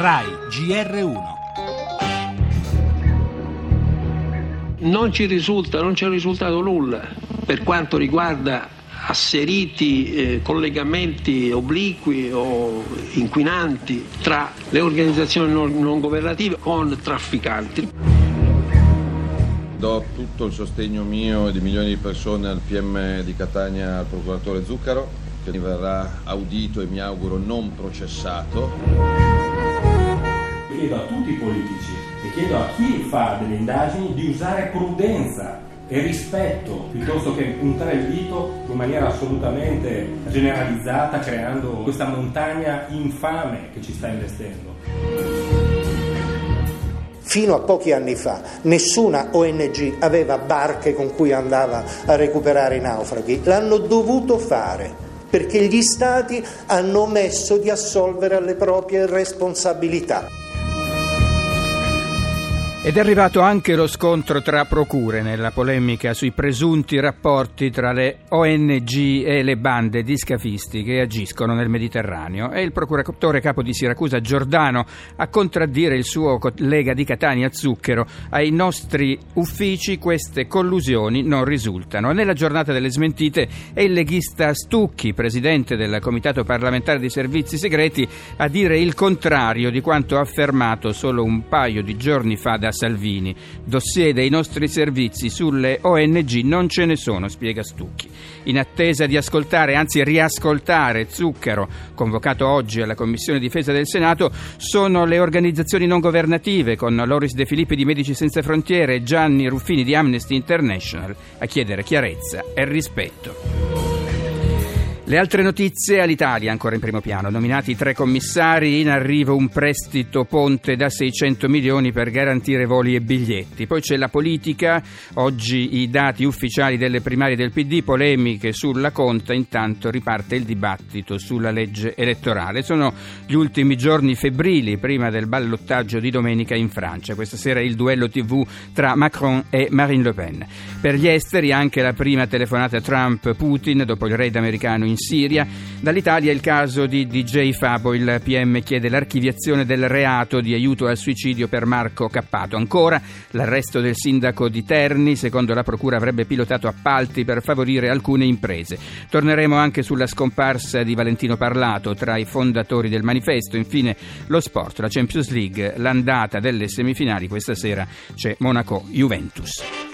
RAI GR1 Non ci risulta, non ci è risultato nulla per quanto riguarda asseriti eh, collegamenti obliqui o inquinanti tra le organizzazioni non, non governative con trafficanti. Do tutto il sostegno mio e di milioni di persone al PM di Catania, al procuratore Zuccaro, che verrà audito e mi auguro non processato. Chiedo a tutti i politici e chiedo a chi fa delle indagini di usare prudenza e rispetto piuttosto che puntare il dito in maniera assolutamente generalizzata creando questa montagna infame che ci sta investendo. Fino a pochi anni fa nessuna ONG aveva barche con cui andava a recuperare i naufraghi, l'hanno dovuto fare perché gli Stati hanno omesso di assolvere alle proprie responsabilità. Ed è arrivato anche lo scontro tra procure nella polemica sui presunti rapporti tra le ONG e le bande di scafisti che agiscono nel Mediterraneo. È il procuratore capo di Siracusa Giordano a contraddire il suo collega di Catania Zucchero. Ai nostri uffici queste collusioni non risultano. Nella giornata delle smentite è il leghista Stucchi, presidente del Comitato parlamentare dei servizi segreti, a dire il contrario di quanto affermato solo un paio di giorni fa da Salvini. Dossier dei nostri servizi sulle ONG non ce ne sono, spiega Stucchi. In attesa di ascoltare, anzi riascoltare Zucchero, convocato oggi alla Commissione Difesa del Senato, sono le organizzazioni non governative con Loris De Filippi di Medici Senza Frontiere e Gianni Ruffini di Amnesty International a chiedere chiarezza e rispetto. Le altre notizie all'Italia, ancora in primo piano. Nominati tre commissari, in arrivo un prestito ponte da 600 milioni per garantire voli e biglietti. Poi c'è la politica, oggi i dati ufficiali delle primarie del PD, polemiche sulla conta, intanto riparte il dibattito sulla legge elettorale. Sono gli ultimi giorni febbrili prima del ballottaggio di domenica in Francia. Questa sera il duello TV tra Macron e Marine Le Pen. Per gli esteri anche la prima telefonata Trump-Putin dopo il raid americano in Siria. Dall'Italia il caso di DJ Fabo, il PM chiede l'archiviazione del reato di aiuto al suicidio per Marco Cappato. Ancora l'arresto del sindaco di Terni, secondo la procura avrebbe pilotato appalti per favorire alcune imprese. Torneremo anche sulla scomparsa di Valentino Parlato tra i fondatori del manifesto. Infine lo sport, la Champions League, l'andata delle semifinali. Questa sera c'è Monaco-Juventus.